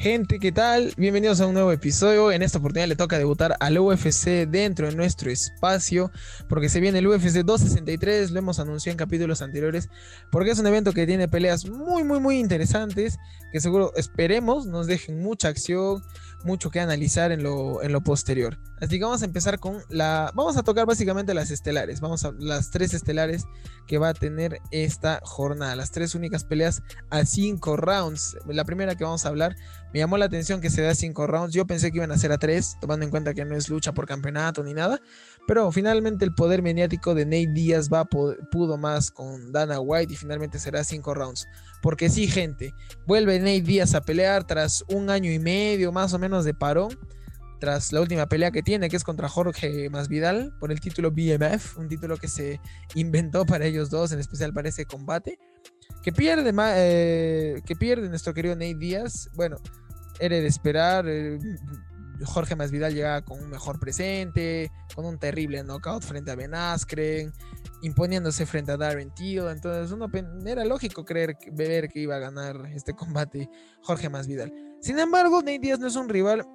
Gente, ¿qué tal? Bienvenidos a un nuevo episodio. En esta oportunidad le toca debutar al UFC dentro de nuestro espacio, porque se viene el UFC 263, lo hemos anunciado en capítulos anteriores, porque es un evento que tiene peleas muy, muy, muy interesantes, que seguro esperemos nos dejen mucha acción, mucho que analizar en lo, en lo posterior. Así que vamos a empezar con la... Vamos a tocar básicamente las estelares, vamos a las tres estelares que va a tener esta jornada, las tres únicas peleas a cinco rounds. La primera que vamos a hablar me llamó la atención que se da cinco rounds. Yo pensé que iban a ser a tres, tomando en cuenta que no es lucha por campeonato ni nada. Pero finalmente el poder mediático de Nate Díaz va pudo más con Dana White y finalmente será cinco rounds. Porque sí, gente, vuelve Nate Díaz a pelear tras un año y medio más o menos de parón. Tras la última pelea que tiene, que es contra Jorge Masvidal, por el título BMF, un título que se inventó para ellos dos, en especial para ese combate. Que pierde, eh, que pierde nuestro querido Nate Díaz. Bueno, era de esperar. Eh, Jorge Masvidal llegaba con un mejor presente, con un terrible knockout frente a Ben Askren, imponiéndose frente a Darren Till. Entonces, uno era lógico creer ver que iba a ganar este combate Jorge Masvidal. Sin embargo, Nate Diaz no es un rival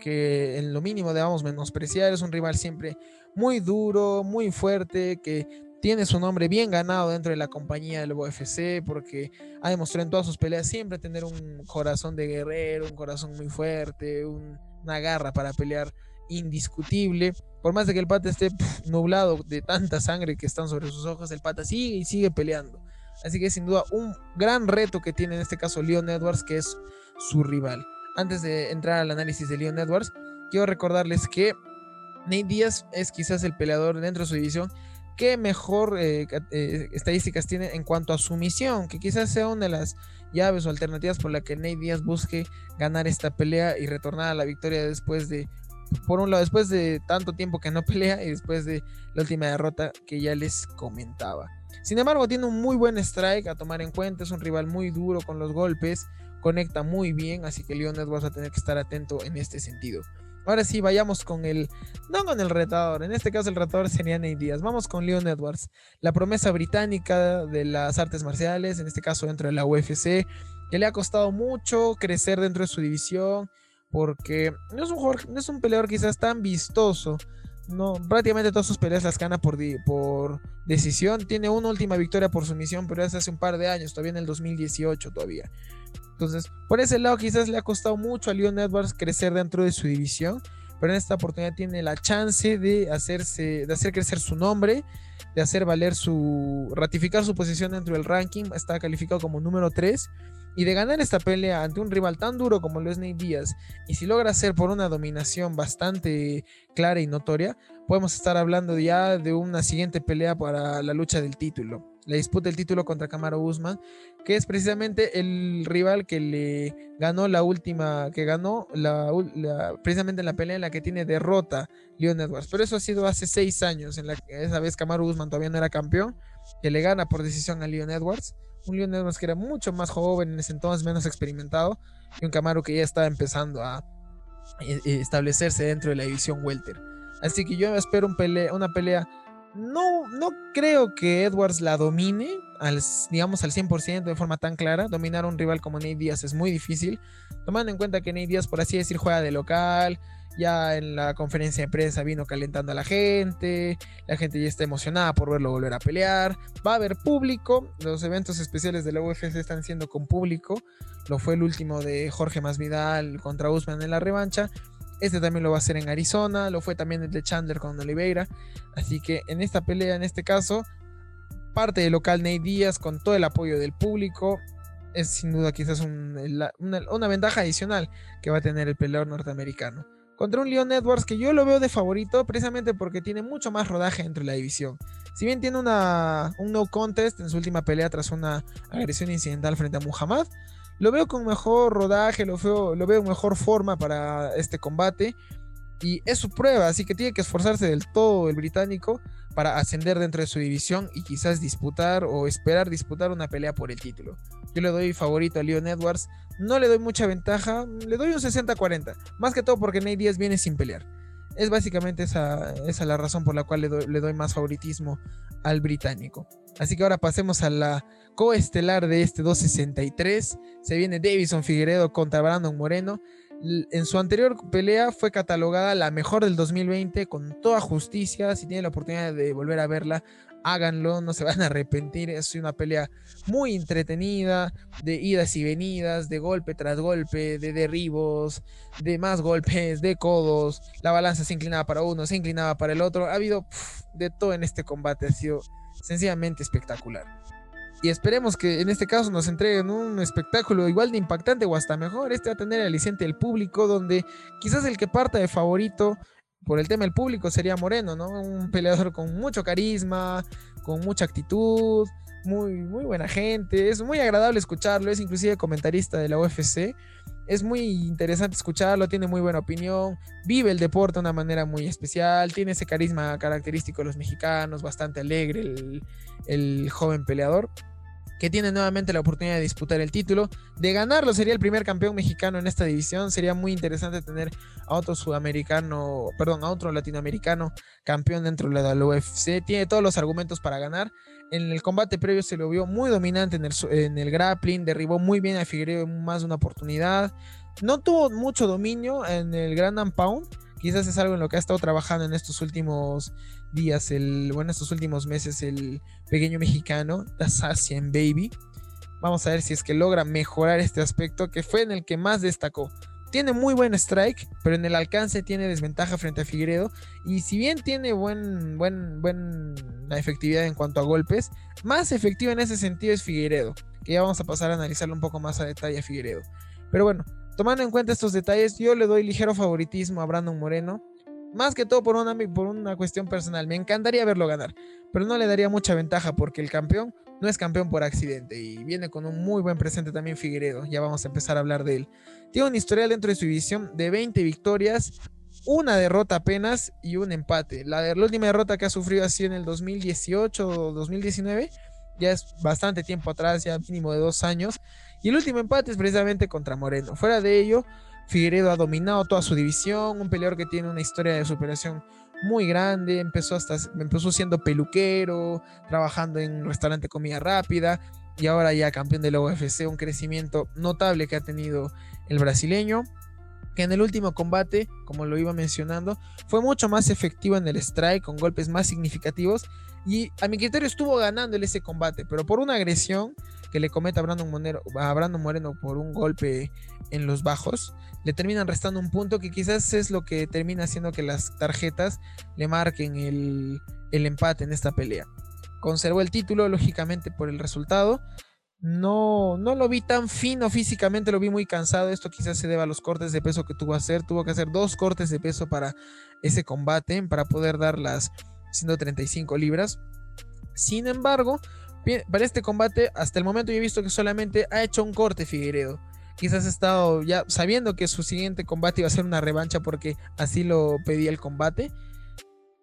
que en lo mínimo debamos menospreciar. Es un rival siempre muy duro, muy fuerte, que tiene su nombre bien ganado dentro de la compañía del UFC porque ha demostrado en todas sus peleas siempre tener un corazón de guerrero, un corazón muy fuerte, una garra para pelear indiscutible. Por más de que el pata esté nublado de tanta sangre que están sobre sus ojos, el pata sigue y sigue peleando. Así que sin duda un gran reto que tiene en este caso Leon Edwards, que es su rival. Antes de entrar al análisis de Leon Edwards, quiero recordarles que Nate Diaz es quizás el peleador dentro de su división qué mejor eh, eh, estadísticas tiene en cuanto a su misión, que quizás sea una de las llaves o alternativas por la que Nate Díaz busque ganar esta pelea y retornar a la victoria después de, por un lado, después de tanto tiempo que no pelea y después de la última derrota que ya les comentaba. Sin embargo, tiene un muy buen strike a tomar en cuenta, es un rival muy duro con los golpes, conecta muy bien, así que Leon Edwards va a tener que estar atento en este sentido. Ahora sí, vayamos con el. No con el retador, en este caso el retador sería Nate Díaz. Vamos con Leon Edwards, la promesa británica de las artes marciales, en este caso dentro de la UFC, que le ha costado mucho crecer dentro de su división, porque no es un, no es un peleador quizás tan vistoso. No, prácticamente todas sus peleas las gana por, por decisión. Tiene una última victoria por sumisión, pero es hace un par de años, todavía en el 2018 todavía. Entonces, por ese lado quizás le ha costado mucho a Leon Edwards crecer dentro de su división, pero en esta oportunidad tiene la chance de hacerse de hacer crecer su nombre, de hacer valer su ratificar su posición dentro del ranking, está calificado como número 3 y de ganar esta pelea ante un rival tan duro como lo es Nate Díaz, y si logra hacer por una dominación bastante clara y notoria, podemos estar hablando ya de una siguiente pelea para la lucha del título la disputa del título contra Camaro Guzmán, que es precisamente el rival que le ganó la última, que ganó la, precisamente en la pelea en la que tiene derrota Leon Edwards. Pero eso ha sido hace seis años, en la que esa vez Camaro Guzmán todavía no era campeón, que le gana por decisión a Leon Edwards. Un Leon Edwards que era mucho más joven en ese entonces, menos experimentado, y un Camaro que ya estaba empezando a eh, eh, establecerse dentro de la división welter. Así que yo espero un una pelea no, no creo que Edwards la domine, al, digamos al 100% de forma tan clara. Dominar a un rival como Nate Diaz es muy difícil, tomando en cuenta que Nate Diaz, por así decir, juega de local. Ya en la conferencia de prensa vino calentando a la gente, la gente ya está emocionada por verlo volver a pelear. Va a haber público, los eventos especiales de la UFC están siendo con público. Lo fue el último de Jorge Masvidal contra Usman en la revancha. Este también lo va a hacer en Arizona, lo fue también el de Chandler con Oliveira. Así que en esta pelea, en este caso, parte del local Nate Díaz con todo el apoyo del público. Es sin duda quizás una, una, ventaja adicional que va a tener el peleador norteamericano. Contra un Leon Edwards que yo lo veo de favorito precisamente porque tiene mucho más rodaje entre la división. Si bien tiene una, un no contest en su última pelea tras una agresión incidental frente a Muhammad, lo veo con mejor rodaje, lo veo, lo veo en mejor forma para este combate. Y es su prueba, así que tiene que esforzarse del todo el británico para ascender dentro de su división y quizás disputar o esperar disputar una pelea por el título. Yo le doy favorito a Leon Edwards, no le doy mucha ventaja, le doy un 60-40, más que todo porque Nate Diaz viene sin pelear. Es básicamente esa, esa la razón por la cual le doy, le doy más favoritismo al británico. Así que ahora pasemos a la coestelar de este 263. Se viene Davison Figueredo contra Brandon Moreno. En su anterior pelea fue catalogada la mejor del 2020 con toda justicia. Si tienen la oportunidad de volver a verla, háganlo, no se van a arrepentir. Es una pelea muy entretenida, de idas y venidas, de golpe tras golpe, de derribos, de más golpes, de codos. La balanza se inclinaba para uno, se inclinaba para el otro. Ha habido de todo en este combate. Ha sido sencillamente espectacular. Y esperemos que en este caso nos entreguen un espectáculo igual de impactante o hasta mejor. Este va a tener el aliciente del público, donde quizás el que parta de favorito por el tema del público sería Moreno, ¿no? Un peleador con mucho carisma, con mucha actitud, muy, muy buena gente. Es muy agradable escucharlo, es inclusive comentarista de la UFC. Es muy interesante escucharlo, tiene muy buena opinión, vive el deporte de una manera muy especial, tiene ese carisma característico de los mexicanos, bastante alegre el, el joven peleador que tiene nuevamente la oportunidad de disputar el título. De ganarlo sería el primer campeón mexicano en esta división. Sería muy interesante tener a otro sudamericano, perdón, a otro latinoamericano campeón dentro de la UFC. Tiene todos los argumentos para ganar. En el combate previo se lo vio muy dominante en el, grappling, derribó muy bien a Figueiredo en más de una oportunidad. No tuvo mucho dominio en el Grand Pound, quizás es algo en lo que ha estado trabajando en estos últimos días, el, bueno, estos últimos meses, el pequeño mexicano, Assassin Baby. Vamos a ver si es que logra mejorar este aspecto que fue en el que más destacó. Tiene muy buen strike, pero en el alcance tiene desventaja frente a Figueredo. Y si bien tiene buen, buen, buena efectividad en cuanto a golpes, más efectivo en ese sentido es Figueredo. Que ya vamos a pasar a analizarlo un poco más a detalle a Figueredo. Pero bueno, tomando en cuenta estos detalles, yo le doy ligero favoritismo a Brandon Moreno. Más que todo por una, por una cuestión personal. Me encantaría verlo ganar, pero no le daría mucha ventaja porque el campeón no es campeón por accidente y viene con un muy buen presente también Figueredo. Ya vamos a empezar a hablar de él. Tiene un historial dentro de su división de 20 victorias, una derrota apenas y un empate. La, la última derrota que ha sufrido así en el 2018 o 2019 ya es bastante tiempo atrás, ya mínimo de dos años. Y el último empate es precisamente contra Moreno. Fuera de ello, Figueredo ha dominado toda su división, un peleador que tiene una historia de superación muy grande, empezó hasta empezó siendo peluquero, trabajando en un restaurante de comida rápida y ahora ya campeón de la UFC, un crecimiento notable que ha tenido el brasileño que en el último combate, como lo iba mencionando, fue mucho más efectivo en el strike, con golpes más significativos, y a mi criterio estuvo ganando en ese combate, pero por una agresión que le cometa a Brandon, a Brandon Moreno por un golpe en los bajos, le terminan restando un punto que quizás es lo que termina haciendo que las tarjetas le marquen el, el empate en esta pelea. Conservó el título, lógicamente, por el resultado, no, no lo vi tan fino físicamente, lo vi muy cansado. Esto quizás se deba a los cortes de peso que tuvo que hacer. Tuvo que hacer dos cortes de peso para ese combate, para poder dar las 135 libras. Sin embargo, para este combate, hasta el momento yo he visto que solamente ha hecho un corte Figueiredo. Quizás ha estado ya sabiendo que su siguiente combate iba a ser una revancha porque así lo pedía el combate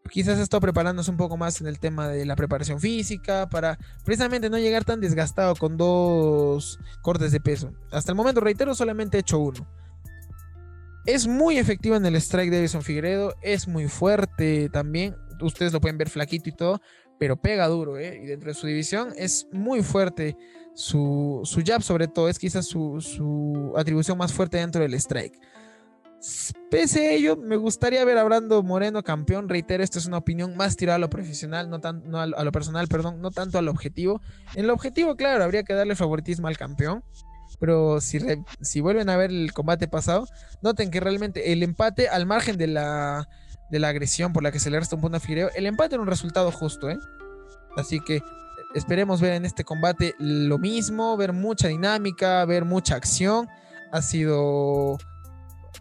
quizás está preparándose un poco más en el tema de la preparación física para precisamente no llegar tan desgastado con dos cortes de peso. Hasta el momento, reitero, solamente he hecho uno. Es muy efectivo en el strike de Edison Figueredo, es muy fuerte también. Ustedes lo pueden ver flaquito y todo, pero pega duro, ¿eh? Y dentro de su división es muy fuerte. Su, su jab, sobre todo, es quizás su, su atribución más fuerte dentro del strike. Pese a ello, me gustaría ver a Brando Moreno campeón. Reitero, esto es una opinión más tirada a lo profesional, no, tan, a, lo personal, perdón, no tanto al objetivo. En el objetivo, claro, habría que darle favoritismo al campeón. Pero si, si vuelven a ver el combate pasado, noten que realmente el empate, al margen de la, de la agresión por la que se le resta un punto a Figueiredo, el empate era un resultado justo, ¿eh? Así que esperemos ver en este combate lo mismo, ver mucha dinámica, ver mucha acción. Ha sido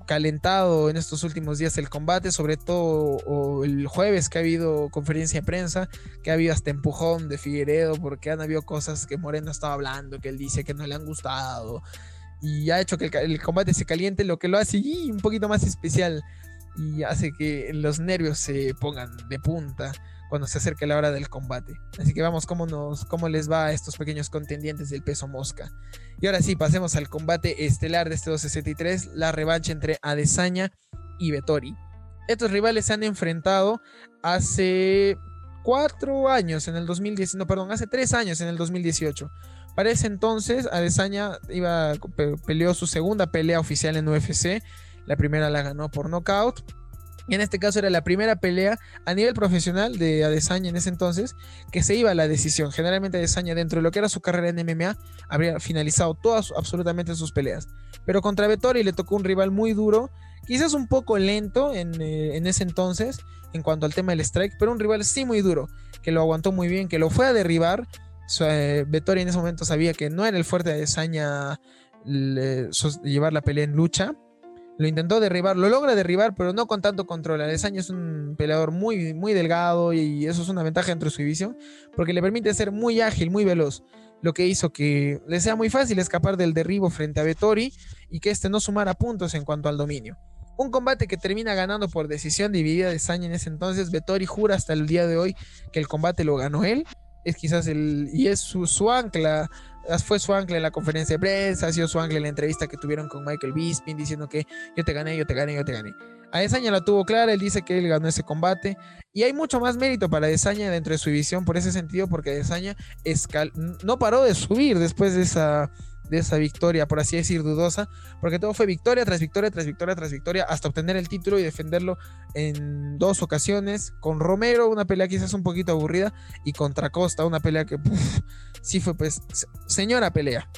calentado en estos últimos días el combate, sobre todo el jueves que ha habido conferencia de prensa, que ha habido hasta empujón de Figueredo, porque han habido cosas que Moreno estaba hablando, que él dice que no le han gustado, y ha hecho que el, combate se caliente, lo que lo hace un poquito más especial y hace que los nervios se pongan de punta cuando se acerque la hora del combate. Así que vamos cómo, nos, cómo les va a estos pequeños contendientes del peso mosca. Y ahora sí, pasemos al combate estelar de este 263, la revancha entre Adesanya y Vettori. estos rivales se han enfrentado hace cuatro años, en el 2010, no, perdón, hace tres años, en el 2018. Para ese entonces, Adesanya iba, peleó su segunda pelea oficial en UFC. La primera la ganó por nocaut. Y en este caso era la primera pelea a nivel profesional de Adesanya en ese entonces que se iba a la decisión. Generalmente Adesanya dentro de lo que era su carrera en MMA habría finalizado todas absolutamente sus peleas. Pero contra Vettori le tocó un rival muy duro, quizás un poco lento en, eh, ese entonces en cuanto al tema del strike, pero un rival sí muy duro, que lo aguantó muy bien, que lo fue a derribar. Eh, Vettori en ese momento sabía que no era el fuerte de Adesanya llevar la pelea en lucha lo intentó derribar, lo logra derribar, pero no con tanto control. Adesanya es un peleador muy, muy delgado y eso es una ventaja dentro de su división, porque le permite ser muy ágil, muy veloz. Lo que hizo que le sea muy fácil escapar del derribo frente a Vettori y que este no sumara puntos en cuanto al dominio. Un combate que termina ganando por decisión dividida de Saña en ese entonces. Vettori jura hasta el día de hoy que el combate lo ganó él. Es quizás el. y es su, su ancla fue su ancla en la conferencia de prensa, ha sido su ancla en la entrevista que tuvieron con Michael Bisping diciendo que yo te gané, yo te gané, yo te gané. A Desaña la tuvo clara, él dice que él ganó ese combate y hay mucho más mérito para Desaña dentro de su división por ese sentido porque Desaña no paró de subir después de esa de esa victoria, por así decir, dudosa, porque todo fue victoria tras victoria, tras victoria, tras victoria, hasta obtener el título y defenderlo en dos ocasiones. Con Romero, una pelea quizás un poquito aburrida, y contra Costa, una pelea que sí fue pues señora pelea.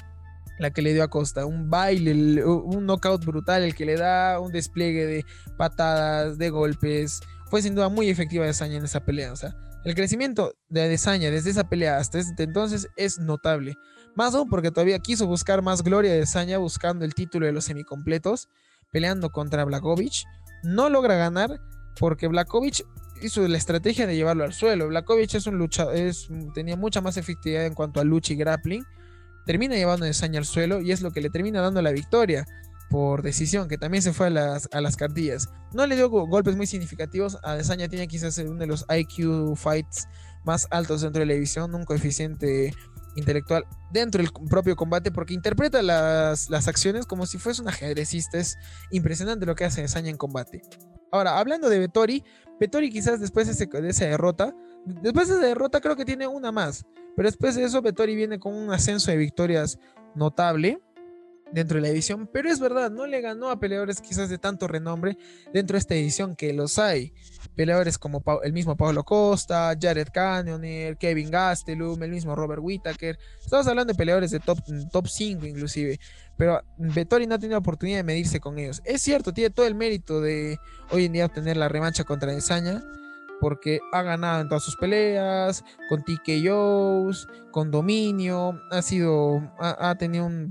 La que le dio a Costa, un baile, un knockout brutal, el que le da un despliegue de patadas, de golpes. Fue sin duda muy efectiva en esa pelea. O sea, el crecimiento de Desaña desde esa pelea hasta este entonces es notable. Más aún porque todavía quiso buscar más gloria de Saña buscando el título de los semicompletos, peleando contra Blakovic. No logra ganar porque Blakovic hizo la estrategia de llevarlo al suelo. Blakovic es un luchador, tenía mucha más efectividad en cuanto a lucha y grappling. Termina llevando a Saña al suelo y es lo que le termina dando la victoria por decisión, que también se fue a las, a las. No le dio golpes muy significativos. A Desaña tiene quizás uno de los IQ fights más altos dentro de la división, un coeficiente intelectual dentro del propio combate porque interpreta las, acciones como si fuese un ajedrecista. Es impresionante lo que hace Saña en combate. Ahora, hablando de Vettori, Vettori quizás después de, de, esa derrota, después de esa derrota creo que tiene una más, pero después de eso Vettori viene con un ascenso de victorias notable dentro de la edición, pero es verdad, no le ganó a peleadores quizás de tanto renombre dentro de esta edición que los hay. Peleadores como el mismo Pablo Costa, Jared Cannonier, Kevin Gastelum, el mismo Robert Whittaker. Estamos hablando de peleadores de top, top 5 inclusive, pero Vettori no ha tenido oportunidad de medirse con ellos. Es cierto, tiene todo el mérito de hoy en día obtener la revancha contra Desaña, porque ha ganado en todas sus peleas, con TKOs, con dominio, ha sido, ha, tenido un,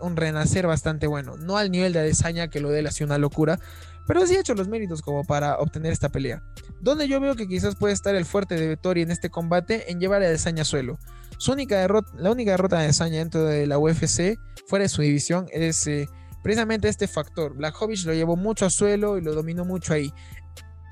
un, renacer bastante bueno. No al nivel de Adesanya que lo de él ha sido una locura, pero sí ha hecho los méritos como para obtener esta pelea. Donde yo veo que quizás puede estar el fuerte de Vettori en este combate en llevar a Adesanya a suelo. La única derrota de Adesanya dentro de la UFC, fuera de su división, es... Eh, precisamente este factor. Blachowicz lo llevó mucho a suelo y lo dominó mucho ahí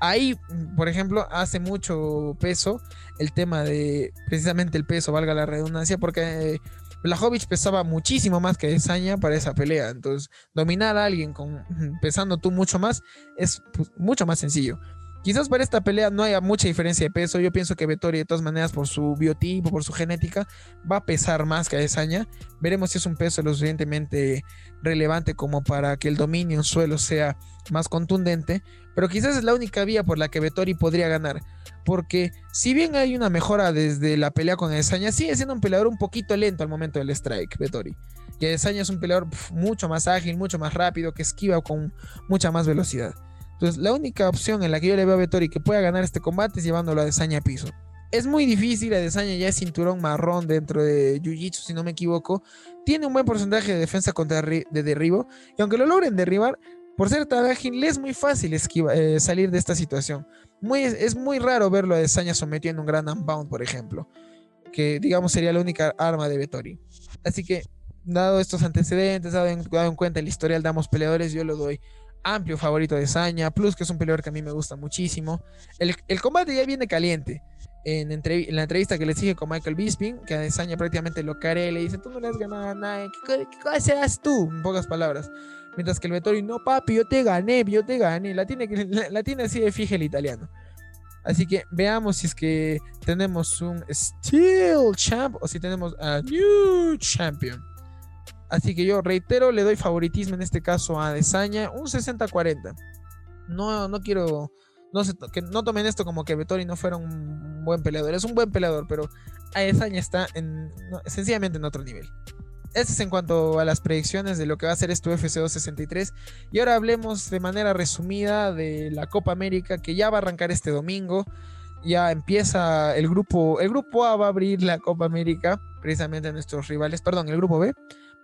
ahí, por ejemplo, hace mucho peso el tema de precisamente el peso, valga la redundancia, porque Blajovic pesaba muchísimo más que Saña para esa pelea. Entonces, dominar a alguien con, pesando tú mucho más es pues, mucho más sencillo. Quizás para esta pelea no haya mucha diferencia de peso. Yo pienso que Vettori, de todas maneras, por su biotipo, por su genética, va a pesar más que Adesanya. Veremos si es un peso lo suficientemente relevante como para que el dominio en suelo sea más contundente. Pero quizás es la única vía por la que Vettori podría ganar. Porque si bien hay una mejora desde la pelea con Adesanya, sigue siendo un peleador un poquito lento al momento del strike, Vettori. Y Adesanya es un peleador mucho más ágil, mucho más rápido, que esquiva con mucha más velocidad. Entonces, la única opción en la que yo le veo a Vettori que pueda ganar este combate es llevándolo a Desaña a piso. Es muy difícil, a Desaña ya es cinturón marrón dentro de Jiu-Jitsu, si no me equivoco. Tiene un buen porcentaje de defensa contra de derribo. Y aunque lo logren derribar, por ser ágil, le es muy fácil eh, salir de esta situación. Es muy raro verlo a Desaña sometiendo un gran unbound, por ejemplo. Que digamos sería la única arma de Vettori. Así que, dado estos antecedentes, dado en, en cuenta el historial de ambos peleadores, yo lo doy amplio favorito de Saña, plus que es un peleador que a mí me gusta muchísimo. El, combate ya viene caliente. en, la entrevista que le dije con Michael Bisping, que a Desaña prácticamente lo care, le dice, tú no le has ganado a nadie, ¿qué, qué, serás tú? En pocas palabras. Mientras que el Vettori, no papi, yo te gané, yo te gané. La tiene, la, tiene así de fija el italiano. Así que veamos si es que tenemos un Steel Champ o si tenemos a New Champion. Así que yo reitero, le doy favoritismo en este caso a Desaña, un 60-40. No, no quiero no, que no tomen esto como que Vettori no fuera un buen peleador. Es un buen peleador, pero Aesaña está en, sencillamente en otro nivel. Este es en cuanto a las predicciones de lo que va a ser este UFC 263. Y ahora hablemos de manera resumida de la Copa América que ya va a arrancar este domingo. Ya empieza el grupo. El grupo A va a abrir la Copa América, precisamente a nuestros rivales. Perdón, el grupo B.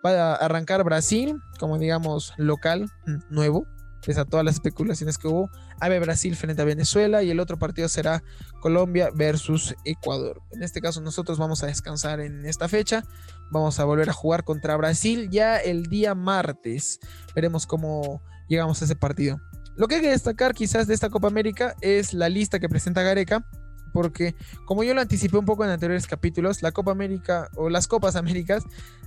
Va a arrancar Brasil, como digamos local, nuevo pese a todas las especulaciones que hubo. Ave Brasil frente a Venezuela y el otro partido será Colombia versus Ecuador. En este caso nosotros vamos a descansar en esta fecha. Vamos a volver a jugar contra Brasil ya el día martes. Veremos cómo llegamos a ese partido. Lo que hay que destacar quizás de esta Copa América es la lista que presenta Gareca porque como yo lo anticipé un poco en anteriores capítulos, la Copa América o las Copas Américas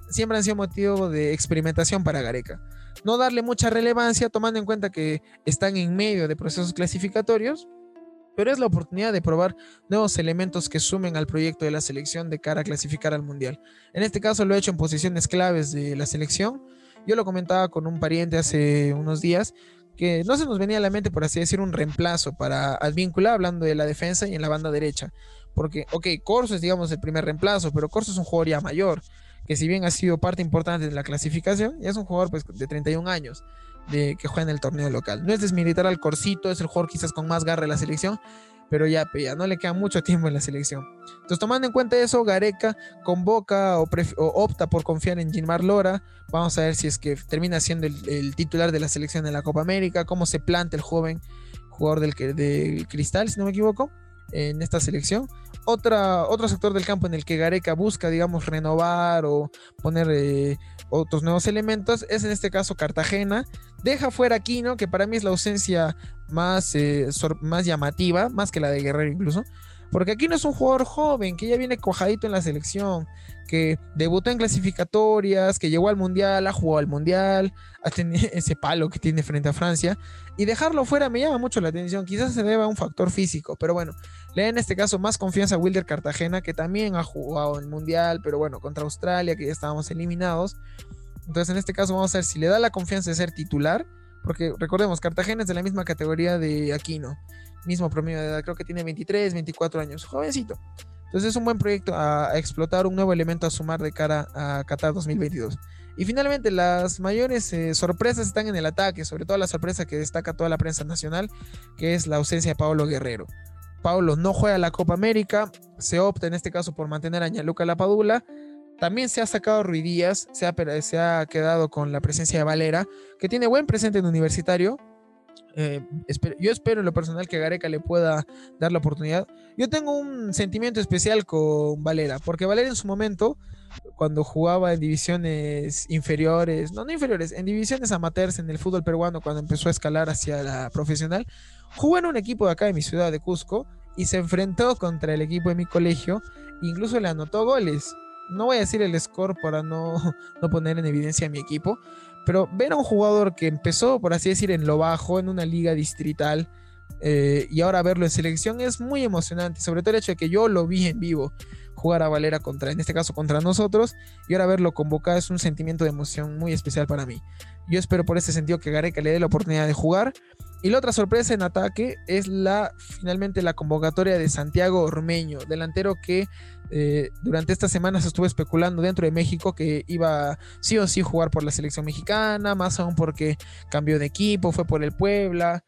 siempre han sido motivo de experimentación para Gareca. No darle mucha relevancia tomando en cuenta que están en medio de procesos clasificatorios, pero es la oportunidad de probar nuevos elementos que sumen al proyecto de la selección de cara a clasificar al Mundial. En este caso lo he hecho en posiciones claves de la selección. Yo lo comentaba con un pariente hace unos días que no se nos venía a la mente, por así decir, un reemplazo para Advíncula, hablando de la defensa y en la banda derecha. Porque, ok, Corso es, digamos, el primer reemplazo, pero Corso es un jugador ya mayor, que si bien ha sido parte importante de la clasificación, ya es un jugador pues, de 31 años de, que juega en el torneo local. No es desmilitar al Corsito, es el jugador quizás con más garra de la selección, pero ya, ya no le queda mucho tiempo en la selección. Entonces, tomando en cuenta eso, Gareca convoca o, opta por confiar en Gilmar Lora. Vamos a ver si es que termina siendo el, titular de la selección de la Copa América, cómo se planta el joven jugador del, del Cristal, si no me equivoco, en esta selección. Otra, otro sector del campo en el que Gareca busca, digamos, renovar o poner eh, otros nuevos elementos es en este caso Cartagena. Deja fuera Aquino, que para mí es la ausencia más, eh, más llamativa, más que la de Guerrero incluso. Porque Aquino es un jugador joven que ya viene cojadito en la selección, que debutó en clasificatorias, que llegó al mundial, ha jugado al mundial, ha tenido ese palo que tiene frente a Francia. Y dejarlo fuera me llama mucho la atención. Quizás se deba a un factor físico, pero bueno, le da en este caso más confianza a Wilder Cartagena, que también ha jugado en mundial, pero bueno, contra Australia, que ya estábamos eliminados. Entonces, en este caso, vamos a ver si le da la confianza de ser titular. Porque recordemos, Cartagena es de la misma categoría de Aquino. Mismo promedio de edad, creo que tiene 23, 24 años. Jovencito. Entonces es un buen proyecto a, explotar, un nuevo elemento a sumar de cara a Qatar 2022. Y finalmente, las mayores eh, sorpresas están en el ataque, sobre todo la sorpresa que destaca toda la prensa nacional, que es la ausencia de Pablo Guerrero. Pablo no juega la Copa América, se opta en este caso por mantener a Ñaluca Lapadula. También se ha sacado Ruidías, se se ha quedado con la presencia de Valera, que tiene buen presente en Universitario, eh, yo espero en lo personal que Gareca le pueda dar la oportunidad. Yo tengo un sentimiento especial con Valera, porque Valera en su momento, cuando jugaba en divisiones inferiores, no, no inferiores, en divisiones amateurs en el fútbol peruano, cuando empezó a escalar hacia la profesional, jugó en un equipo de acá de mi ciudad de Cusco y se enfrentó contra el equipo de mi colegio, incluso le anotó goles. No voy a decir el score para no, no poner en evidencia a mi equipo, pero ver a un jugador que empezó, por así decir, en lo bajo, en una liga distrital, eh, y ahora verlo en selección es muy emocionante. Sobre todo el hecho de que yo lo vi en vivo jugar a Valera contra, en este caso contra nosotros, y ahora verlo convocado es un sentimiento de emoción muy especial para mí. Yo espero por ese sentido que Gareca le dé la oportunidad de jugar. Y la otra sorpresa en ataque es la finalmente la convocatoria de Santiago Ormeño, delantero que eh, durante estas semanas estuvo especulando dentro de México que iba sí o sí jugar por la selección mexicana, más aún porque cambió de equipo, fue por el Puebla,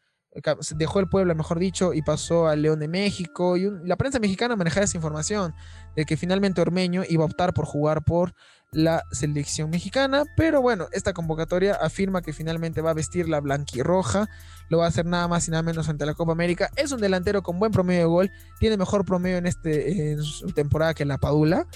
dejó el Puebla, mejor dicho, y pasó al León de México. Y la prensa mexicana manejaba esa información de que finalmente Ormeño iba a optar por jugar por la selección mexicana. Pero bueno, esta convocatoria afirma que finalmente va a vestir la blanquirroja. Lo va a hacer nada más y nada menos ante la Copa América. Es un delantero con buen promedio de gol. Tiene mejor promedio en, este, en su temporada que la Padula.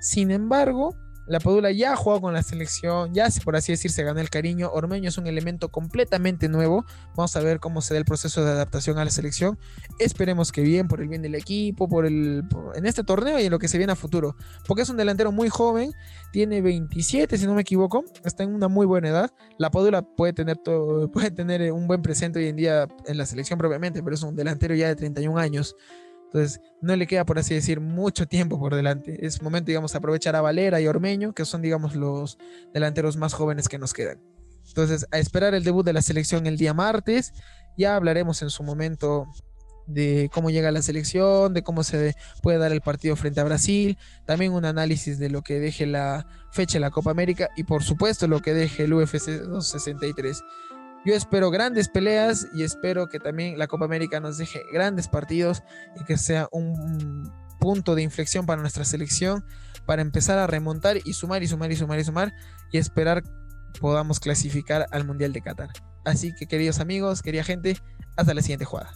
Sin embargo, La Padula ya ha jugado con la selección, ya por así decir se ganó el cariño. Ormeño es un elemento completamente nuevo. Vamos a ver cómo se da el proceso de adaptación a la selección. Esperemos que bien, por el bien del equipo, por el en este torneo y en lo que se viene a futuro. Porque es un delantero muy joven, tiene 27 si no me equivoco, está en una muy buena edad. La Padula puede tener, todo, puede tener un buen presente hoy en día en la selección propiamente, pero es un delantero ya de 31 años. Entonces, no le queda, por así decir, mucho tiempo por delante. Es momento, digamos, aprovechar a Valera y Ormeño, que son, digamos, los delanteros más jóvenes que nos quedan. Entonces, a esperar el debut de la selección el día martes. Ya hablaremos en su momento de cómo llega la selección, de cómo se puede dar el partido frente a Brasil, también un análisis de lo que deje la fecha de la Copa América y por supuesto lo que deje el UFC 263. Yo espero grandes peleas y espero que también la Copa América nos deje grandes partidos y que sea un punto de inflexión para nuestra selección para empezar a remontar y sumar y sumar y sumar y sumar y esperar podamos clasificar al Mundial de Qatar. Así que queridos amigos, querida gente, hasta la siguiente jugada.